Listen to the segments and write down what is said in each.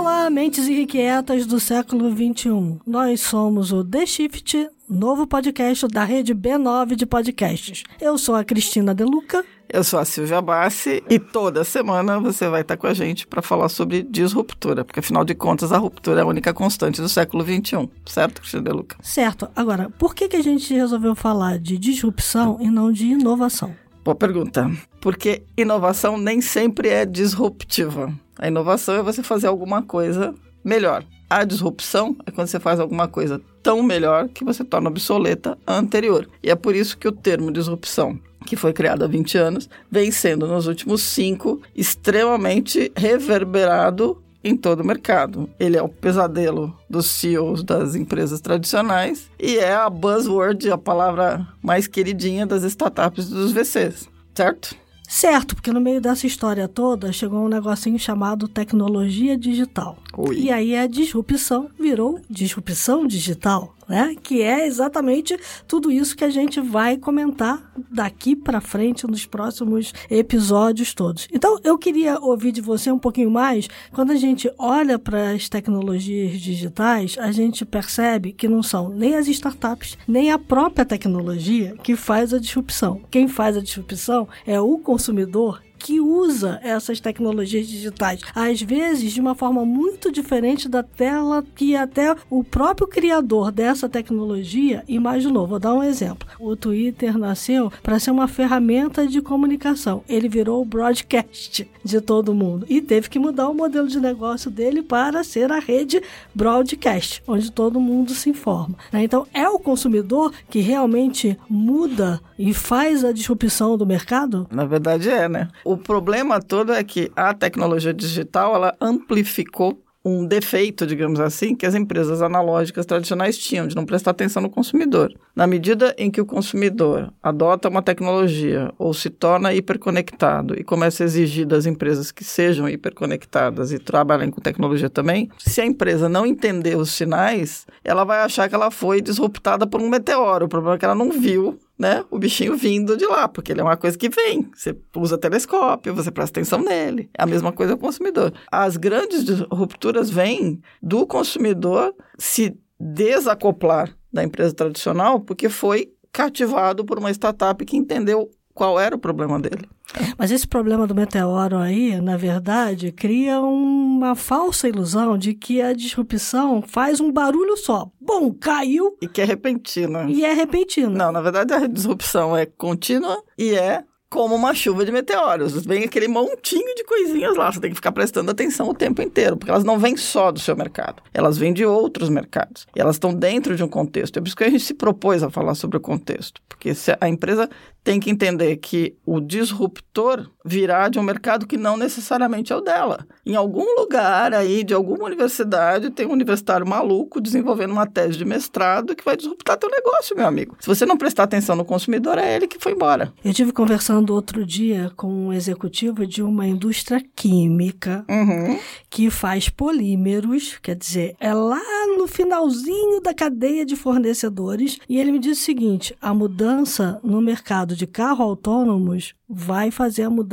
Olá, mentes irrequietas do século XXI. Nós somos o The Shift, novo podcast da rede B9 de podcasts. Eu sou a Cristina Deluca. Eu sou a Silvia Bassi e toda semana você vai estar com a gente para falar sobre disruptura, porque afinal de contas a ruptura é a única constante do século XXI, certo, Cristina Deluca? Certo. Agora, por que, que a gente resolveu falar de disrupção e não de inovação? Boa pergunta. Porque inovação nem sempre é disruptiva. A inovação é você fazer alguma coisa melhor. A disrupção é quando você faz alguma coisa tão melhor que você torna obsoleta a anterior. E é por isso que o termo disrupção, que foi criado há 20 anos, vem sendo nos últimos cinco extremamente reverberado em todo o mercado. Ele é o pesadelo dos CEOs das empresas tradicionais e é a buzzword, a palavra mais queridinha das startups e dos VCs, certo? Certo, porque no meio dessa história toda chegou um negocinho chamado tecnologia digital. Ui. E aí a disrupção virou disrupção digital, né? Que é exatamente tudo isso que a gente vai comentar daqui para frente nos próximos episódios todos. Então, eu queria ouvir de você um pouquinho mais. Quando a gente olha para as tecnologias digitais, a gente percebe que não são nem as startups, nem a própria tecnologia que faz a disrupção. Quem faz a disrupção é o consumidor que usa essas tecnologias digitais, às vezes de uma forma muito diferente da tela que até o próprio criador dessa tecnologia imaginou. Vou dar um exemplo. O Twitter nasceu para ser uma ferramenta de comunicação. Ele virou o broadcast de todo mundo e teve que mudar o modelo de negócio dele para ser a rede broadcast, onde todo mundo se informa. né? Então é o consumidor que realmente muda e faz a disrupção do mercado? Na verdade é, né? O problema todo é que a tecnologia digital, ela amplificou um defeito, digamos assim, que as empresas analógicas tradicionais tinham, de não prestar atenção no consumidor. Na medida em que o consumidor adota uma tecnologia ou se torna hiperconectado e começa a exigir das empresas que sejam hiperconectadas e trabalhem com tecnologia também, se a empresa não entender os sinais, ela vai achar que ela foi disruptada por um meteoro. O problema é que ela não viu né, o bichinho vindo de lá, porque ele é uma coisa que vem. Você usa telescópio, você presta atenção nele. É a mesma coisa o consumidor. As grandes rupturas vêm do consumidor se desacoplar da empresa tradicional, porque foi cativado por uma startup que entendeu qual era o problema dele. Mas esse problema do meteoro aí, na verdade, cria uma falsa ilusão de que a disrupção faz um barulho só. Bom, caiu E que é repentina. e é repentino. Não, na verdade a disrupção é contínua e é como uma chuva de meteoros. Vem aquele montinho de coisinhas lá. Você tem que ficar prestando atenção o tempo inteiro, porque elas não vêm só do seu mercado. Elas vêm de outros mercados. E elas estão dentro de um contexto. É por isso que a gente se propôs a falar sobre o contexto. Porque a empresa tem que entender que o disruptor virá de um mercado que não necessariamente é o dela. Em algum lugar aí, de alguma universidade, tem um universitário maluco desenvolvendo uma tese de mestrado que vai disruptar teu negócio, meu amigo. Se você não prestar atenção no consumidor, é ele que foi embora. Eu tive conversando outro dia com um executivo de uma indústria química Uhum. que faz polímeros, quer dizer, é lá no finalzinho da cadeia de fornecedores, e ele me disse o seguinte: a mudança no mercado de carro autônomos vai fazer a mudança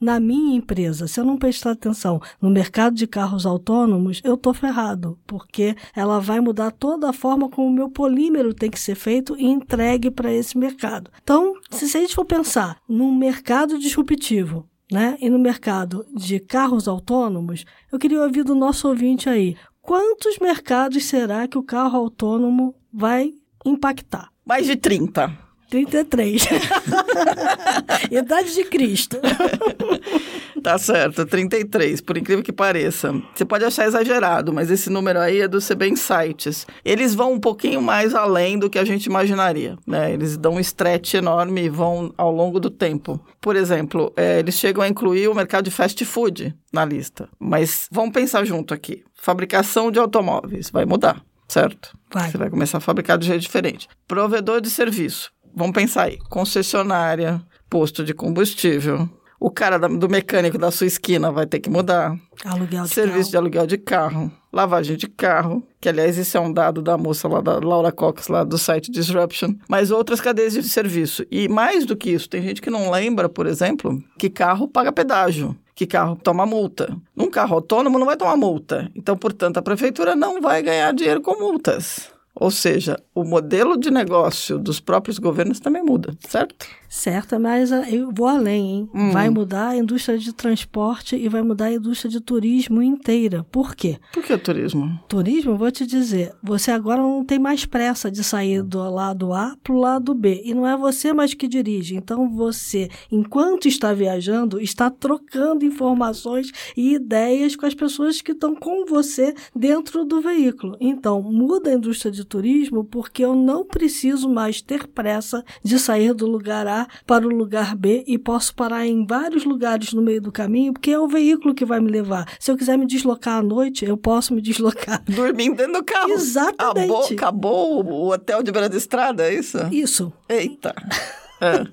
na minha empresa. Se eu não prestar atenção no mercado de carros autônomos, eu tô ferrado, porque ela vai mudar toda a forma como o meu polímero tem que ser feito e entregue para esse mercado. Então, se a gente for pensar num mercado disruptivo, né? E no mercado de carros autônomos, eu queria ouvir do nosso ouvinte aí, quantos mercados será que o carro autônomo vai impactar? Mais de 30. 33. Idade de Cristo. Tá certo, 33, por incrível que pareça. Você pode achar exagerado, mas esse número aí é do CB Insights. Eles vão um pouquinho mais além do que a gente imaginaria, né? Eles dão um stretch enorme e vão ao longo do tempo. Por exemplo, é, eles chegam a incluir o mercado de fast food na lista. Mas vamos pensar junto aqui. Fabricação de automóveis vai mudar, certo? Vai. Você vai começar a fabricar de jeito diferente. Provedor de serviço. Vamos pensar aí. Concessionária, posto de combustível. O cara do mecânico da sua esquina vai ter que mudar. Aluguel de Serviço de carro. aluguel de carro, lavagem de carro, que aliás esse é um dado da moça lá da Laura Cox, lá do site Disruption, mas outras cadeias de serviço. E mais do que isso, tem gente que não lembra, por exemplo, que carro paga pedágio. que carro toma multa. Num carro autônomo não vai tomar multa. Então, portanto, a prefeitura não vai ganhar dinheiro com multas. Ou seja, o modelo de negócio dos próprios governos também muda, certo? Certo, mas ah, eu vou além, hein? Hum. Vai mudar a indústria de transporte e vai mudar a indústria de turismo inteira. Por quê? Por que turismo? Turismo, vou te dizer, você agora não tem mais pressa de sair do lado A para o lado B. E não é você mais que dirige. Então você, enquanto está viajando, está trocando informações e ideias com as pessoas que estão com você dentro do veículo. Então, muda a indústria de turismo porque eu não preciso mais ter pressa de sair do lugar A para o lugar B e posso parar em vários lugares no meio do caminho, porque é o veículo que vai me levar. Se eu quiser me deslocar à noite, eu posso me deslocar. Dormindo dentro do carro. Exatamente. Acabou, acabou o hotel de beira de estrada, é isso? Isso. Eita. É.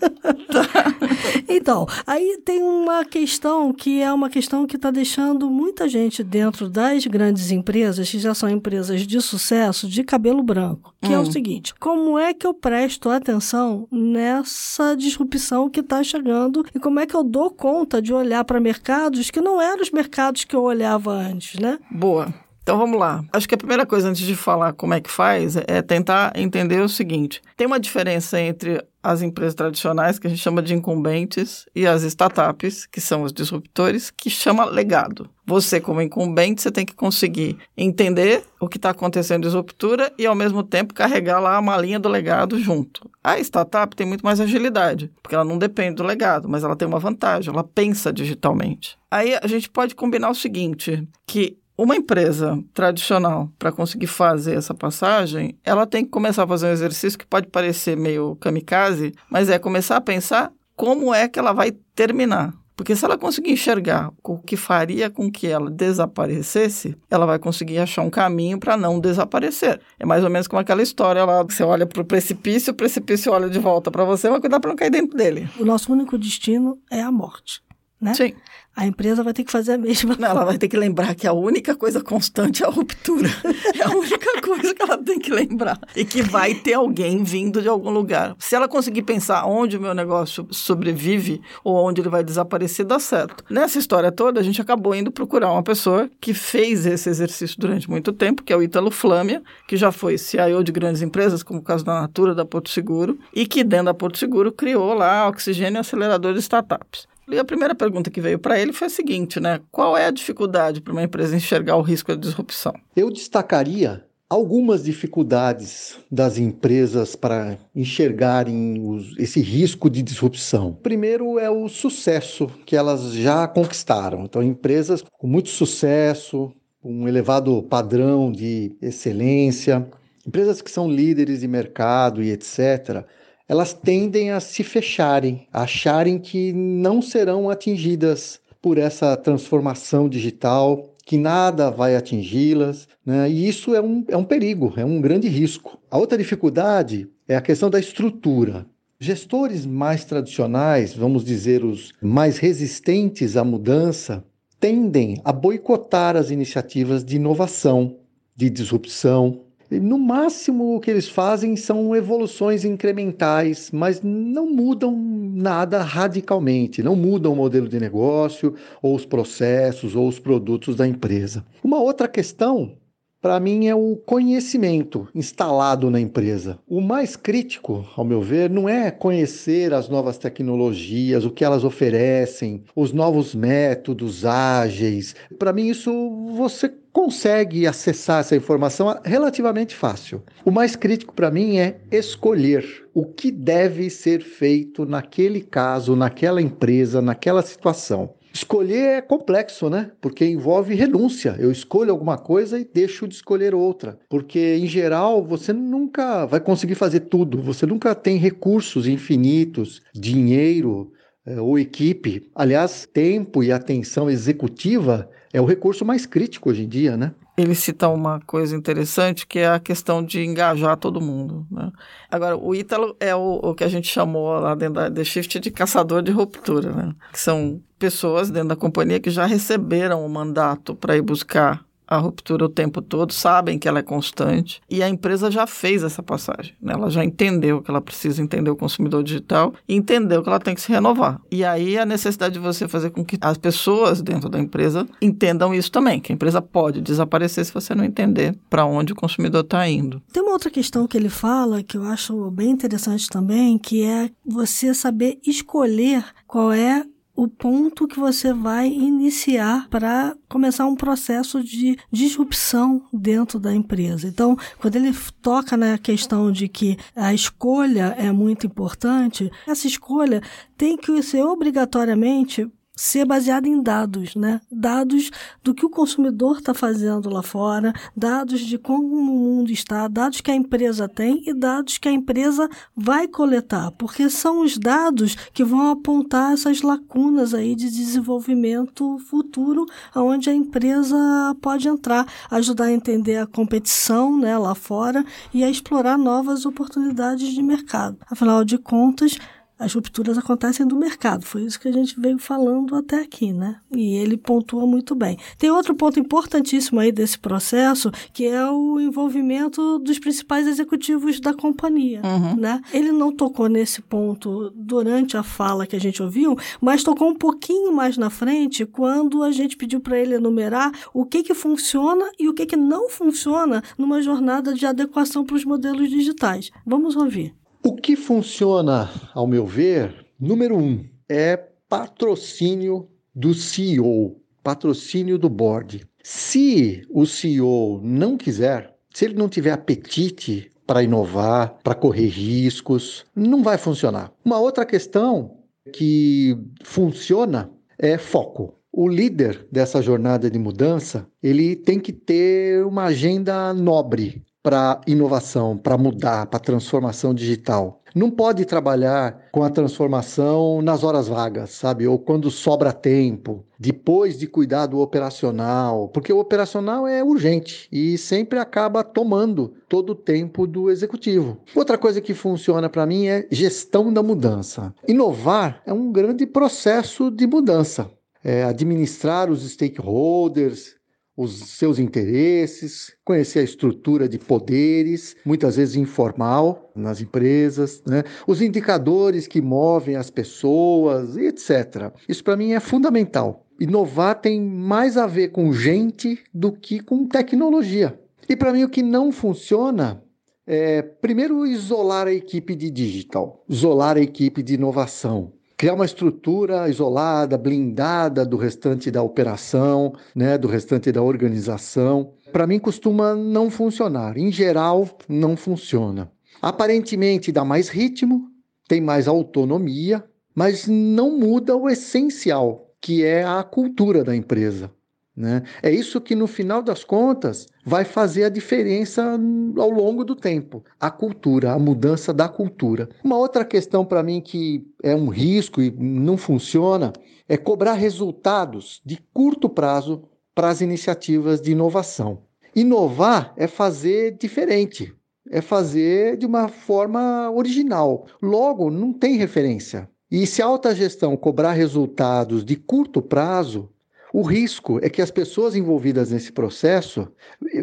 então, aí tem uma questão que é uma questão que está deixando muita gente dentro das grandes empresas, que já são empresas de sucesso, de cabelo branco. Que hum. é o hum. seguinte: como é que eu presto atenção nessa disrupção que está chegando e como é que eu dou conta de olhar para mercados que não eram os mercados que eu olhava antes, né? Boa. Então vamos lá. Acho que a primeira coisa antes de falar como é que faz é tentar entender o seguinte: tem uma diferença entre as empresas tradicionais, que a gente chama de incumbentes, e as startups, que são os disruptores, que chama legado. Você, como incumbente, você tem que conseguir entender o que está acontecendo em disruptura e, ao mesmo tempo, carregar lá a malinha do legado junto. A startup tem muito mais agilidade, porque ela não depende do legado, mas ela tem uma vantagem, ela pensa digitalmente. Aí a gente pode combinar o seguinte, que uma empresa tradicional, para conseguir fazer essa passagem, ela tem que começar a fazer um exercício que pode parecer meio kamikaze, mas é começar a pensar como é que ela vai terminar. Porque se ela conseguir enxergar o que faria com que ela desaparecesse, ela vai conseguir achar um caminho para não desaparecer. É mais ou menos como aquela história lá, você olha para o precipício, o precipício olha de volta para você, mas cuidar para não cair dentro dele. O nosso único destino é a morte. Né? Sim a empresa vai ter que fazer a mesma Não, ela vai ter que lembrar que a única coisa constante é a ruptura. é a única coisa que ela tem que lembrar. E que vai ter alguém vindo de algum lugar. Se ela conseguir pensar onde o meu negócio sobrevive ou onde ele vai desaparecer, dá certo. Nessa história toda, a gente acabou indo procurar uma pessoa que fez esse exercício durante muito tempo, que é o Ítalo Flâmia, que já foi CIO de grandes empresas, como o caso da Natura, da Porto Seguro, e que dentro da Porto Seguro criou lá Oxigênio Acelerador de Startups. E a primeira pergunta que veio para ele foi a seguinte, né? Qual é a dificuldade para uma empresa enxergar o risco da disrupção? Eu destacaria algumas dificuldades das empresas para enxergarem os, esse risco de disrupção. Primeiro é o sucesso que elas já conquistaram. Então, empresas com muito sucesso, um elevado padrão de excelência, empresas que são líderes de mercado e etc elas tendem a se fecharem, a acharem que não serão atingidas por essa transformação digital, que nada vai atingi-las, né? e isso é um, é um perigo, é um grande risco. A outra dificuldade é a questão da estrutura. Gestores mais tradicionais, vamos dizer os mais resistentes à mudança, tendem a boicotar as iniciativas de inovação, de disrupção, no máximo, o que eles fazem são evoluções incrementais, mas não mudam nada radicalmente, não mudam o modelo de negócio, ou os processos, ou os produtos da empresa. Uma outra questão para mim, é o conhecimento instalado na empresa. O mais crítico, ao meu ver, não é conhecer as novas tecnologias, o que elas oferecem, os novos métodos ágeis. Para mim, isso você consegue acessar essa informação relativamente fácil. O mais crítico para mim é escolher o que deve ser feito naquele caso, naquela empresa, naquela situação. Escolher é complexo, né? Porque envolve renúncia. Eu escolho alguma coisa e deixo de escolher outra. Porque, em geral, você nunca vai conseguir fazer tudo. Você nunca tem recursos infinitos, dinheiro é, ou equipe. Aliás, tempo e atenção executiva é o recurso mais crítico hoje em dia, né? Ele cita uma coisa interessante que é a questão de engajar todo mundo. Né? Agora, o Ítalo é o, o, que a gente chamou lá dentro da The Shift de caçador de ruptura, né? que são pessoas dentro da companhia que já receberam o mandato para ir buscar a ruptura o tempo todo, sabem que ela é constante e a empresa já fez essa passagem. Né? Ela já entendeu que ela precisa entender o consumidor digital e entendeu que ela tem que se renovar. E aí a necessidade de você fazer com que as pessoas dentro da empresa entendam isso também, que a empresa pode desaparecer se você não entender para onde o consumidor está indo. Tem uma outra questão que ele fala que eu acho bem interessante também, que é você saber escolher qual é o ponto que você vai iniciar para começar um processo de disrupção dentro da empresa. Então, quando ele toca na questão de que a escolha é muito importante, essa escolha tem que ser obrigatoriamente ser baseada em dados, né? Dados do que o consumidor está fazendo lá fora, dados de como o mundo está, dados que a empresa tem e dados que a empresa vai coletar, porque são os dados que vão apontar essas lacunas aí de desenvolvimento futuro, onde a empresa pode entrar, ajudar a entender a competição, né, lá fora e a explorar novas oportunidades de mercado. Afinal de contas, as rupturas acontecem do mercado. Foi isso que a gente veio falando até aqui, né? E ele pontua muito bem. Tem outro ponto importantíssimo aí desse processo, que é o envolvimento dos principais executivos da companhia, uhum. né? Ele não tocou nesse ponto durante a fala que a gente ouviu, mas tocou um pouquinho mais na frente quando a gente pediu para ele enumerar o que que funciona e o que que não funciona numa jornada de adequação para os modelos digitais. Vamos ouvir. O que funciona, ao meu ver, número um, é patrocínio do CEO, patrocínio do board. Se o CEO não quiser, se ele não tiver apetite para inovar, para correr riscos, não vai funcionar. Uma outra questão que funciona é foco. O líder dessa jornada de mudança, ele tem que ter uma agenda nobre, para inovação, para mudar, para transformação digital. Não pode trabalhar com a transformação nas horas vagas, sabe? Ou quando sobra tempo, depois de cuidar do operacional, porque o operacional é urgente e sempre acaba tomando todo o tempo do executivo. Outra coisa que funciona para mim é gestão da mudança. Inovar é um grande processo de mudança. É administrar os stakeholders, os seus interesses, conhecer a estrutura de poderes, muitas vezes informal nas empresas, né? os indicadores que movem as pessoas, etc. Isso para mim é fundamental. Inovar tem mais a ver com gente do que com tecnologia. E para mim o que não funciona é, primeiro, isolar a equipe de digital, isolar a equipe de inovação criar uma estrutura isolada, blindada do restante da operação, né, do restante da organização. Para mim costuma não funcionar. Em geral, não funciona. Aparentemente dá mais ritmo, tem mais autonomia, mas não muda o essencial, que é a cultura da empresa. Né? É isso que, no final das contas, vai fazer a diferença ao longo do tempo. A cultura, a mudança da cultura. Uma outra questão para mim que é um risco e não funciona é cobrar resultados de curto prazo para as iniciativas de inovação. Inovar é fazer diferente, é fazer de uma forma original. Logo, não tem referência. E se a alta gestão cobrar resultados de curto prazo, o risco é que as pessoas envolvidas nesse processo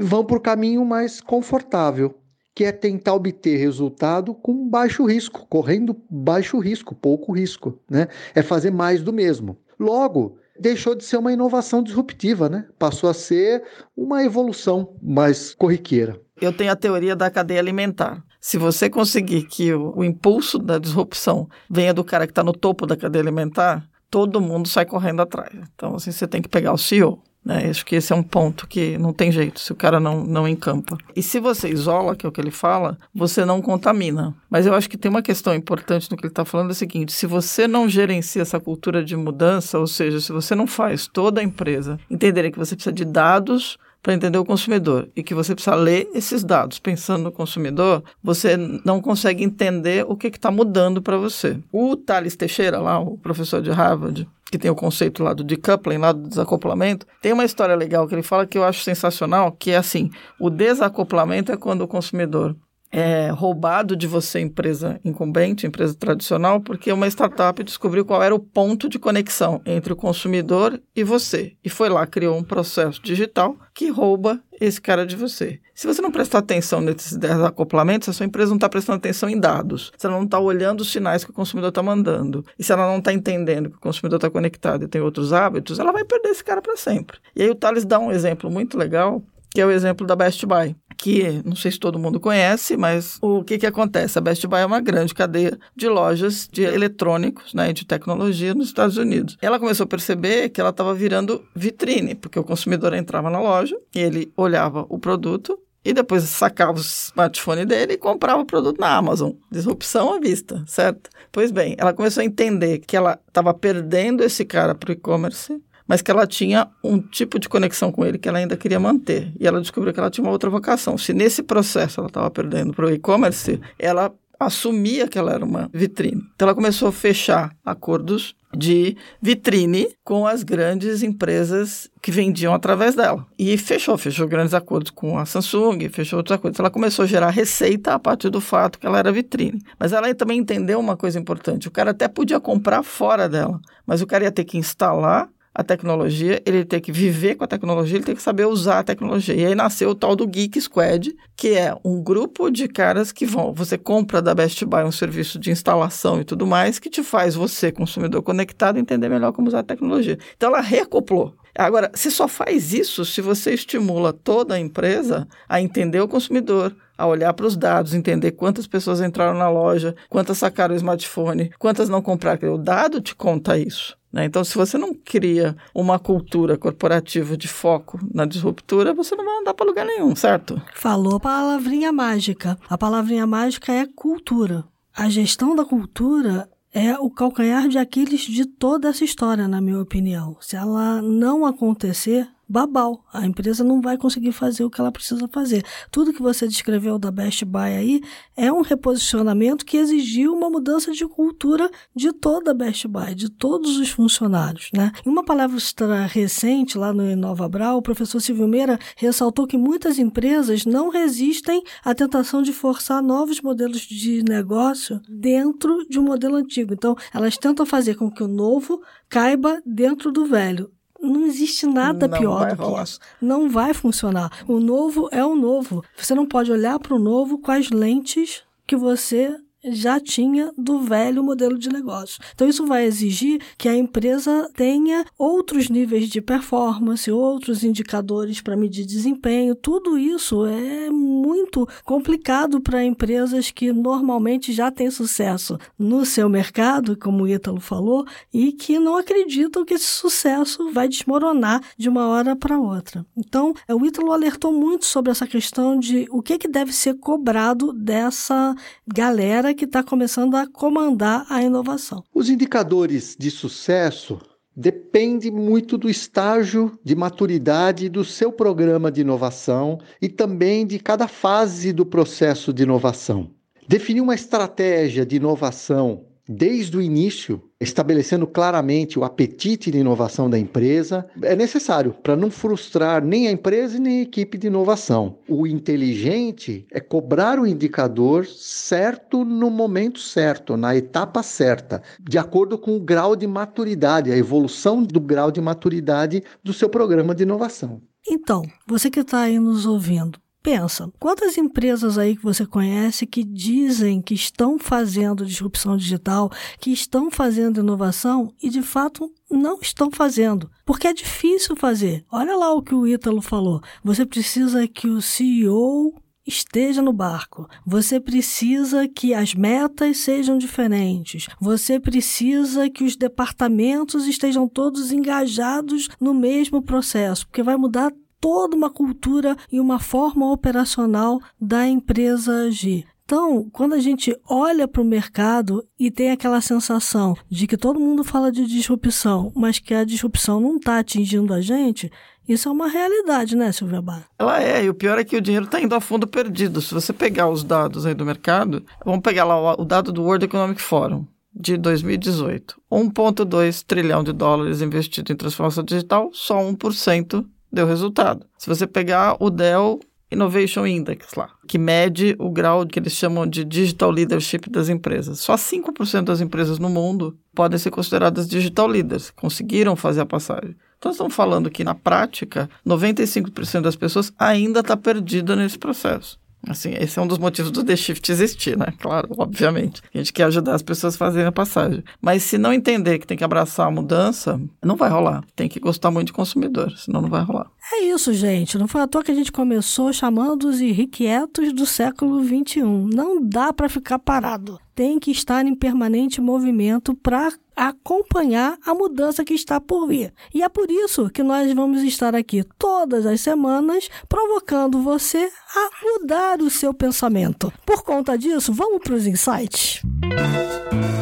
vão para o caminho mais confortável, que é tentar obter resultado com baixo risco, correndo baixo risco, pouco risco, né? É fazer mais do mesmo. Logo, deixou de ser uma inovação disruptiva, né? Passou a ser uma evolução mais corriqueira. Eu tenho a teoria da cadeia alimentar. Se você conseguir que o, o impulso da disrupção venha do cara que está no topo da cadeia alimentar, todo mundo sai correndo atrás. Então, assim, você tem que pegar o CEO. Né? Acho que esse é um ponto que não tem jeito, se o cara não, não encampa. E se você isola, que é o que ele fala, você não contamina. Mas eu acho que tem uma questão importante no que ele está falando, é o seguinte, se você não gerencia essa cultura de mudança, ou seja, se você não faz toda a empresa entenderem que você precisa de dados para entender o consumidor e que você precisa ler esses dados pensando no consumidor, você não consegue entender o que está mudando para você. O Thales Teixeira, lá, o professor de Harvard, que tem o conceito lá do decoupling, lá do desacoplamento, tem uma história legal que ele fala que eu acho sensacional, que é assim, o desacoplamento é quando o consumidor é, roubado de você, empresa incumbente, empresa tradicional, porque uma startup descobriu qual era o ponto de conexão entre o consumidor e você. E foi lá, criou um processo digital que rouba esse cara de você. Se você não prestar atenção nesses acoplamentos, a sua empresa não está prestando atenção em dados. Se ela não está olhando os sinais que o consumidor está mandando. E se ela não está entendendo que o consumidor está conectado e tem outros hábitos, ela vai perder esse cara para sempre. E aí o Thales dá um exemplo muito legal que é o exemplo da Best Buy, que não sei se todo mundo conhece, mas o que, que acontece? A Best Buy é uma grande cadeia de lojas de eletrônicos, né, de tecnologia nos Estados Unidos. Ela começou a perceber que ela estava virando vitrine, porque o consumidor entrava na loja, ele olhava o produto e depois sacava o smartphone dele e comprava o produto na Amazon. Disrupção à vista, certo? Pois bem, ela começou a entender que ela estava perdendo esse cara para o e-commerce mas que ela tinha um tipo de conexão com ele que ela ainda queria manter. E ela descobriu que ela tinha uma outra vocação. Se nesse processo ela estava perdendo para o e-commerce, ela assumia que ela era uma vitrine. Então ela começou a fechar acordos de vitrine com as grandes empresas que vendiam através dela. E fechou, fechou grandes acordos com a Samsung, fechou outros acordos. Ela começou a gerar receita a partir do fato que ela era vitrine. Mas ela também entendeu uma coisa importante: o cara até podia comprar fora dela, mas o cara ia ter que instalar a tecnologia, ele tem que viver com a tecnologia, ele tem que saber usar a tecnologia. E aí nasceu o tal do Geek Squad, que é um grupo de caras que vão. Você compra da Best Buy um serviço de instalação e tudo mais, que te faz você, consumidor conectado, entender melhor como usar a tecnologia. Então ela recoplou. Agora, você só faz isso se você estimula toda a empresa a entender o consumidor, a olhar para os dados, entender quantas pessoas entraram na loja, quantas sacaram o smartphone, quantas não compraram. O dado te conta isso. Né? Então, se você não cria uma cultura corporativa de foco na disruptura, você não vai andar para lugar nenhum, certo? Falou a palavrinha mágica. A palavrinha mágica é cultura. A gestão da cultura é o calcanhar de Aquiles de toda essa história, na minha opinião. Se ela não acontecer, babau. A empresa não vai conseguir fazer o que ela precisa fazer. Tudo que você descreveu da Best Buy aí é um reposicionamento que exigiu uma mudança de cultura de toda a Best Buy, de todos os funcionários. Né? Em uma palestra recente, lá no Inova Brau, o professor Silvio Meira ressaltou que muitas empresas não resistem à tentação de forçar novos modelos de negócio dentro de um modelo antigo. Então, elas tentam fazer com que o novo caiba dentro do velho não existe nada não pior do que isso. Não vai funcionar. O novo é o novo. Você não pode olhar para o novo com as lentes que você já tinha do velho modelo de negócio. Então, isso vai exigir que a empresa tenha outros níveis de performance, outros indicadores para medir desempenho. Tudo isso é muito complicado para empresas que normalmente já têm sucesso no seu mercado, como o Ítalo falou, e que não acreditam que esse sucesso vai desmoronar de uma hora para outra. Então, o Ítalo alertou muito sobre essa questão de o que, que deve ser cobrado dessa galera que está começando a comandar a inovação. Os indicadores de sucesso dependem muito do estágio de maturidade do seu programa de inovação e também de cada fase do processo de inovação. Definir uma estratégia de inovação desde o início, estabelecendo claramente o apetite de inovação da empresa, é necessário para não frustrar nem a empresa nem a equipe de inovação. O inteligente é cobrar o indicador certo no momento certo, na etapa certa, de acordo com o grau de maturidade, a evolução do grau de maturidade do seu programa de inovação. Então, você que está aí nos ouvindo, Pensa, quantas empresas aí que você conhece que dizem que estão fazendo disrupção digital, que estão fazendo inovação e de fato não estão fazendo, porque é difícil fazer. Olha lá o que o Ítalo falou. Você precisa que o CEO esteja no barco. Você precisa que as metas sejam diferentes. Você precisa que os departamentos estejam todos engajados no mesmo processo, porque vai mudar toda uma cultura e uma forma operacional da empresa agir. Então, quando a gente olha para o mercado e tem aquela sensação de que todo mundo fala de disrupção, mas que a disrupção não está atingindo a gente, isso é uma realidade, né, Silvia Bar? Ela é, e o pior é que o dinheiro está indo a fundo perdido. Se você pegar os dados aí do mercado, vamos pegar lá o dado do World Economic Forum de 2018. 1,2 trilhão de dólares investido em transformação digital, só 1% deu resultado. Se você pegar o Dell Innovation Index lá, que mede o grau que eles chamam de digital leadership das empresas. Só 5% das empresas no mundo podem ser consideradas digital leaders, conseguiram fazer a passagem. Então, estamos falando que, na prática, 95% das pessoas ainda está perdida nesse processo. Assim, esse é um dos motivos do The Shift existir, né? Claro, obviamente. A gente quer ajudar as pessoas a fazerem a passagem. Mas se não entender que tem que abraçar a mudança, não vai rolar. Tem que gostar muito de consumidor, senão não vai rolar. É isso, gente. Não foi à toa que a gente começou chamando os irrequietos do século XXI. Não dá para ficar parado. Tem que estar em permanente movimento para acompanhar a mudança que está por vir. E é por isso que nós vamos estar aqui todas as semanas provocando você a mudar o seu pensamento. Por conta disso, vamos para os insights. Cris,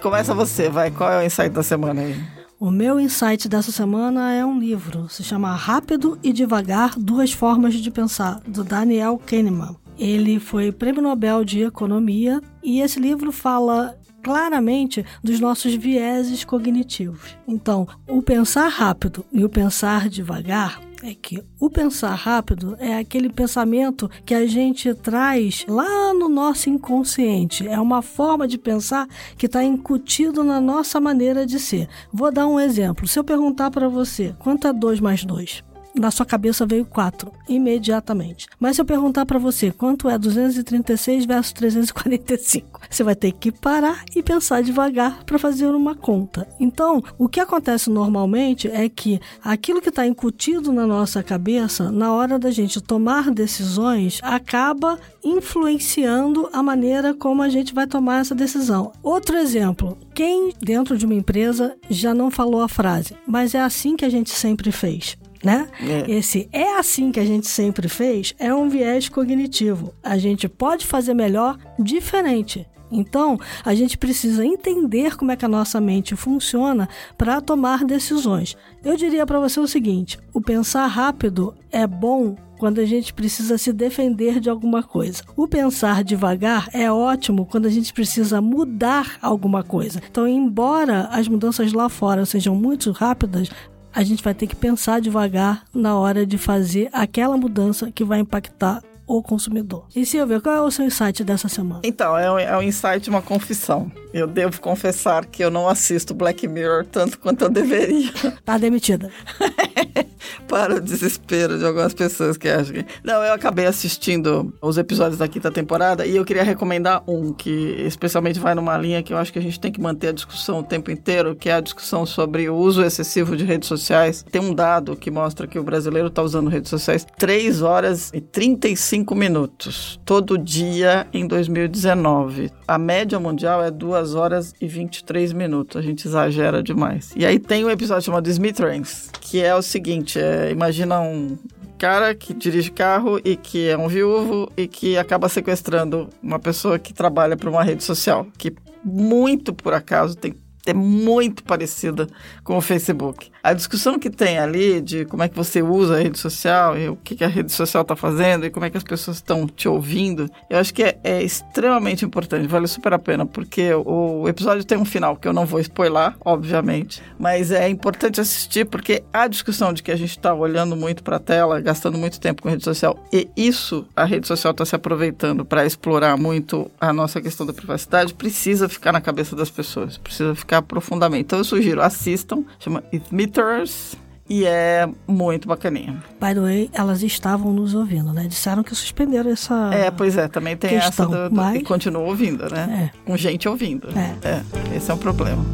começa você, vai. Qual é o insight da semana aí? O meu insight dessa semana é um livro, se chama Rápido e Devagar: Duas Formas de Pensar, do Daniel Kahneman. Ele foi Prêmio Nobel de Economia e esse livro fala claramente dos nossos vieses cognitivos. Então, o pensar rápido e o pensar devagar é que o pensar rápido é aquele pensamento que a gente traz lá no nosso inconsciente. É uma forma de pensar que está incutido na nossa maneira de ser. Vou dar um exemplo. Se eu perguntar para você quanto é 2 mais 2? Na sua cabeça veio 4 imediatamente. Mas se eu perguntar para você quanto é 236 versus 345, você vai ter que parar e pensar devagar para fazer uma conta. Então, o que acontece normalmente é que aquilo que está incutido na nossa cabeça, na hora da gente tomar decisões, acaba influenciando a maneira como a gente vai tomar essa decisão. Outro exemplo: quem dentro de uma empresa já não falou a frase, mas é assim que a gente sempre fez né? É. Esse é assim que a gente sempre fez é um viés cognitivo. A gente pode fazer melhor diferente. Então, a gente precisa entender como é que a nossa mente funciona para tomar decisões. Eu diria para você o seguinte: o pensar rápido é bom quando a gente precisa se defender de alguma coisa. O pensar devagar é ótimo quando a gente precisa mudar alguma coisa. Então, embora as mudanças lá fora sejam muito rápidas, a gente vai ter que pensar devagar na hora de fazer aquela mudança que vai impactar o consumidor. E Silvia, qual é o seu insight dessa semana? Então, é um, é um insight, uma confissão. Eu devo confessar que eu não assisto Black Mirror tanto quanto eu deveria. Tá demitida. Para o desespero de algumas pessoas que acham que. Não, eu acabei assistindo os episódios da quinta temporada e eu queria recomendar um que especialmente vai numa linha que eu acho que a gente tem que manter a discussão o tempo inteiro, que é a discussão sobre o uso excessivo de redes sociais. Tem um dado que mostra que o brasileiro está usando redes sociais 3 horas e 35 minutos todo dia em 2019. A média mundial é 2 horas e 23 minutos. A gente exagera demais. E aí tem um episódio chamado Smith Trains, que é o seguinte: é, imagina um cara que dirige carro e que é um viúvo e que acaba sequestrando uma pessoa que trabalha para uma rede social, que muito por acaso tem é muito parecida com o Facebook. A discussão que tem ali de como é que você usa a rede social e o que, a rede social está fazendo e como é que as pessoas estão te ouvindo, eu acho que é, é, extremamente importante, vale super a pena, porque o episódio tem um final que eu não vou spoiler, obviamente, mas é importante assistir porque a discussão de que a gente está olhando muito para a tela, gastando muito tempo com rede social, e isso a rede social está se aproveitando para explorar muito a nossa questão da privacidade, precisa ficar na cabeça das pessoas, precisa ficar profundamente. Então eu sugiro, assistam, chama Smithers e é muito bacaninha. By the way, elas estavam nos ouvindo, né? Disseram que suspenderam essa. É, pois é, também tem questão, essa do, do, mas... e continuam ouvindo, né? É. Com gente ouvindo. É. é. Esse é um problema.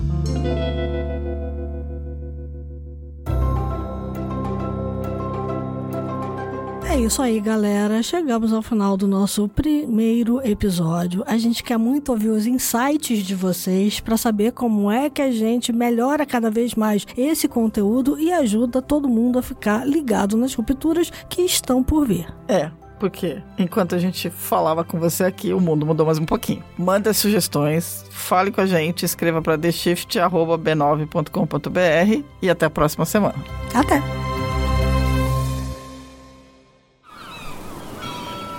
É isso aí, galera. Chegamos ao final do nosso primeiro episódio. A gente quer muito ouvir os insights de vocês para saber como é que a gente melhora cada vez mais esse conteúdo e ajuda todo mundo a ficar ligado nas rupturas que estão por vir. É, porque enquanto a gente falava com você aqui, o mundo mudou mais um pouquinho. Manda sugestões, fale com a gente, escreva para theshift.b9.com.br e até a próxima semana. Até!